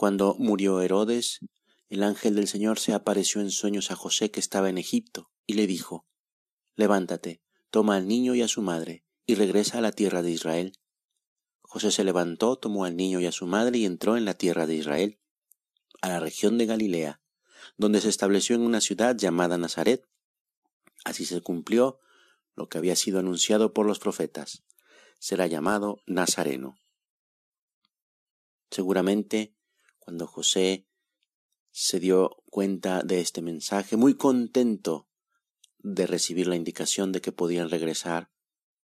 Cuando murió Herodes, el ángel del Señor se apareció en sueños a José que estaba en Egipto, y le dijo, Levántate, toma al niño y a su madre, y regresa a la tierra de Israel. José se levantó, tomó al niño y a su madre y entró en la tierra de Israel, a la región de Galilea, donde se estableció en una ciudad llamada Nazaret. Así se cumplió lo que había sido anunciado por los profetas. Será llamado Nazareno. Seguramente, cuando José se dio cuenta de este mensaje, muy contento de recibir la indicación de que podían regresar,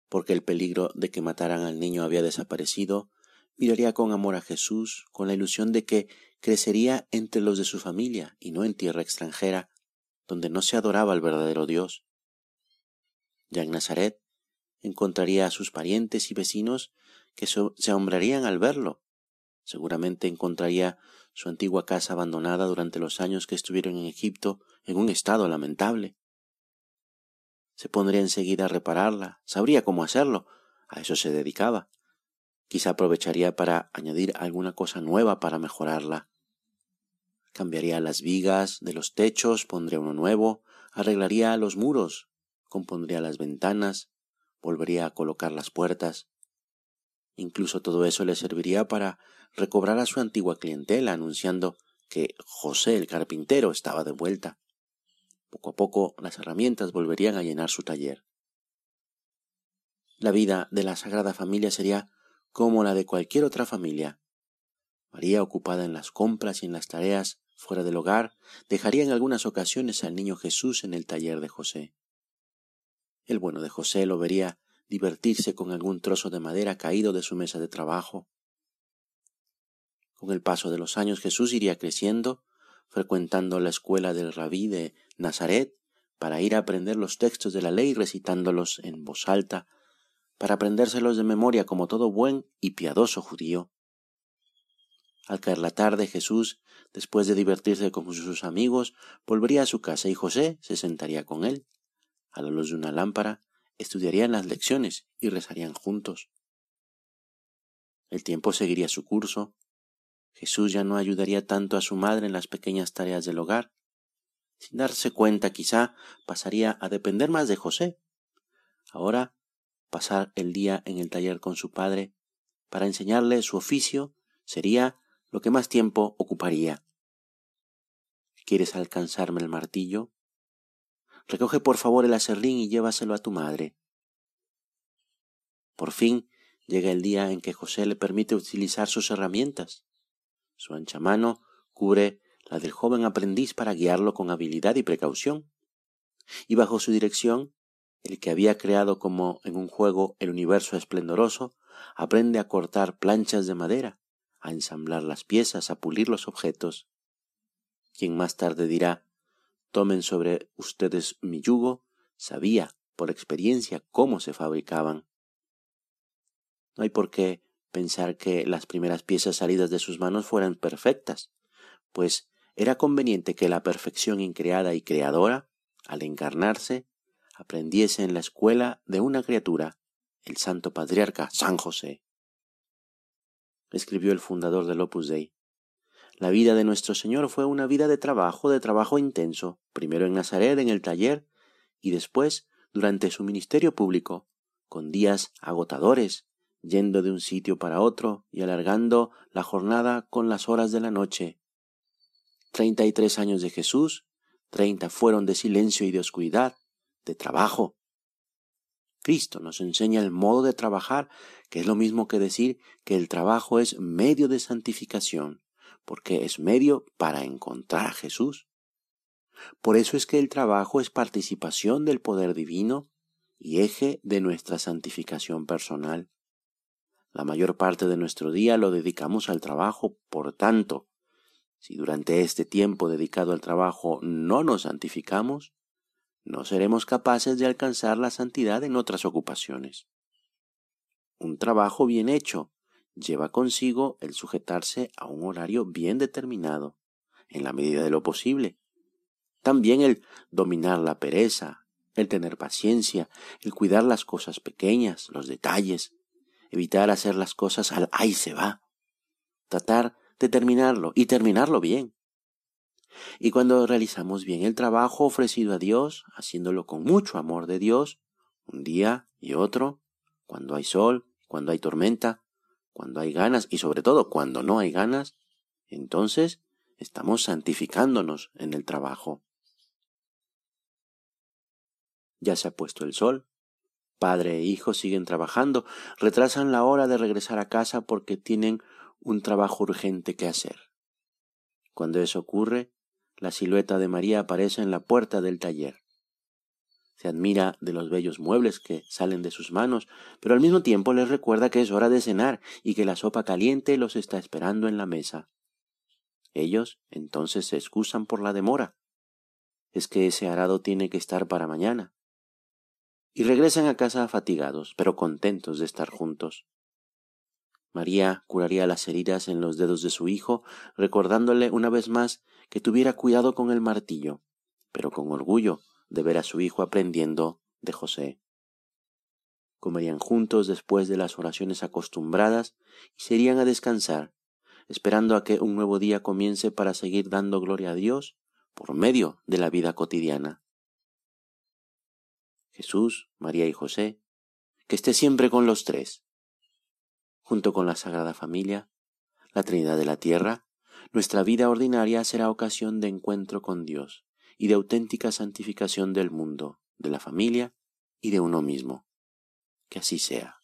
porque el peligro de que mataran al niño había desaparecido, miraría con amor a Jesús, con la ilusión de que crecería entre los de su familia y no en tierra extranjera, donde no se adoraba al verdadero Dios. Ya en Nazaret encontraría a sus parientes y vecinos que se ahombrarían al verlo. Seguramente encontraría su antigua casa abandonada durante los años que estuvieron en Egipto en un estado lamentable. Se pondría enseguida a repararla, sabría cómo hacerlo, a eso se dedicaba. Quizá aprovecharía para añadir alguna cosa nueva para mejorarla. Cambiaría las vigas de los techos, pondría uno nuevo, arreglaría los muros, compondría las ventanas, volvería a colocar las puertas. Incluso todo eso le serviría para recobrar a su antigua clientela, anunciando que José el carpintero estaba de vuelta. Poco a poco las herramientas volverían a llenar su taller. La vida de la Sagrada Familia sería como la de cualquier otra familia. María, ocupada en las compras y en las tareas fuera del hogar, dejaría en algunas ocasiones al niño Jesús en el taller de José. El bueno de José lo vería divertirse con algún trozo de madera caído de su mesa de trabajo. Con el paso de los años Jesús iría creciendo, frecuentando la escuela del rabí de Nazaret para ir a aprender los textos de la ley recitándolos en voz alta, para aprendérselos de memoria como todo buen y piadoso judío. Al caer la tarde Jesús, después de divertirse con sus amigos, volvería a su casa y José se sentaría con él. A la luz de una lámpara, estudiarían las lecciones y rezarían juntos. El tiempo seguiría su curso, Jesús ya no ayudaría tanto a su madre en las pequeñas tareas del hogar. Sin darse cuenta, quizá pasaría a depender más de José. Ahora, pasar el día en el taller con su padre para enseñarle su oficio sería lo que más tiempo ocuparía. ¿Quieres alcanzarme el martillo? Recoge por favor el acerrín y llévaselo a tu madre. Por fin llega el día en que José le permite utilizar sus herramientas. Su ancha mano cubre la del joven aprendiz para guiarlo con habilidad y precaución. Y bajo su dirección, el que había creado como en un juego el universo esplendoroso, aprende a cortar planchas de madera, a ensamblar las piezas, a pulir los objetos. Quien más tarde dirá, tomen sobre ustedes mi yugo, sabía por experiencia cómo se fabricaban. No hay por qué pensar que las primeras piezas salidas de sus manos fueran perfectas, pues era conveniente que la perfección increada y creadora, al encarnarse, aprendiese en la escuela de una criatura, el santo patriarca San José. Escribió el fundador del Opus Dei. La vida de nuestro Señor fue una vida de trabajo, de trabajo intenso, primero en Nazaret, en el taller, y después durante su ministerio público, con días agotadores, yendo de un sitio para otro y alargando la jornada con las horas de la noche. Treinta y tres años de Jesús, treinta fueron de silencio y de oscuridad, de trabajo. Cristo nos enseña el modo de trabajar, que es lo mismo que decir que el trabajo es medio de santificación, porque es medio para encontrar a Jesús. Por eso es que el trabajo es participación del poder divino y eje de nuestra santificación personal. La mayor parte de nuestro día lo dedicamos al trabajo, por tanto, si durante este tiempo dedicado al trabajo no nos santificamos, no seremos capaces de alcanzar la santidad en otras ocupaciones. Un trabajo bien hecho lleva consigo el sujetarse a un horario bien determinado, en la medida de lo posible. También el dominar la pereza, el tener paciencia, el cuidar las cosas pequeñas, los detalles, evitar hacer las cosas al ahí se va, tratar de terminarlo y terminarlo bien. Y cuando realizamos bien el trabajo ofrecido a Dios, haciéndolo con mucho amor de Dios, un día y otro, cuando hay sol, cuando hay tormenta, cuando hay ganas y sobre todo cuando no hay ganas, entonces estamos santificándonos en el trabajo. Ya se ha puesto el sol, padre e hijo siguen trabajando, retrasan la hora de regresar a casa porque tienen un trabajo urgente que hacer. Cuando eso ocurre, la silueta de María aparece en la puerta del taller. Se admira de los bellos muebles que salen de sus manos, pero al mismo tiempo les recuerda que es hora de cenar y que la sopa caliente los está esperando en la mesa. Ellos entonces se excusan por la demora. Es que ese arado tiene que estar para mañana. Y regresan a casa fatigados, pero contentos de estar juntos. María curaría las heridas en los dedos de su hijo, recordándole una vez más que tuviera cuidado con el martillo, pero con orgullo de ver a su hijo aprendiendo de José. Comerían juntos después de las oraciones acostumbradas y se irían a descansar, esperando a que un nuevo día comience para seguir dando gloria a Dios por medio de la vida cotidiana. Jesús, María y José, que esté siempre con los tres, junto con la Sagrada Familia, la Trinidad de la Tierra, nuestra vida ordinaria será ocasión de encuentro con Dios y de auténtica santificación del mundo, de la familia y de uno mismo. Que así sea.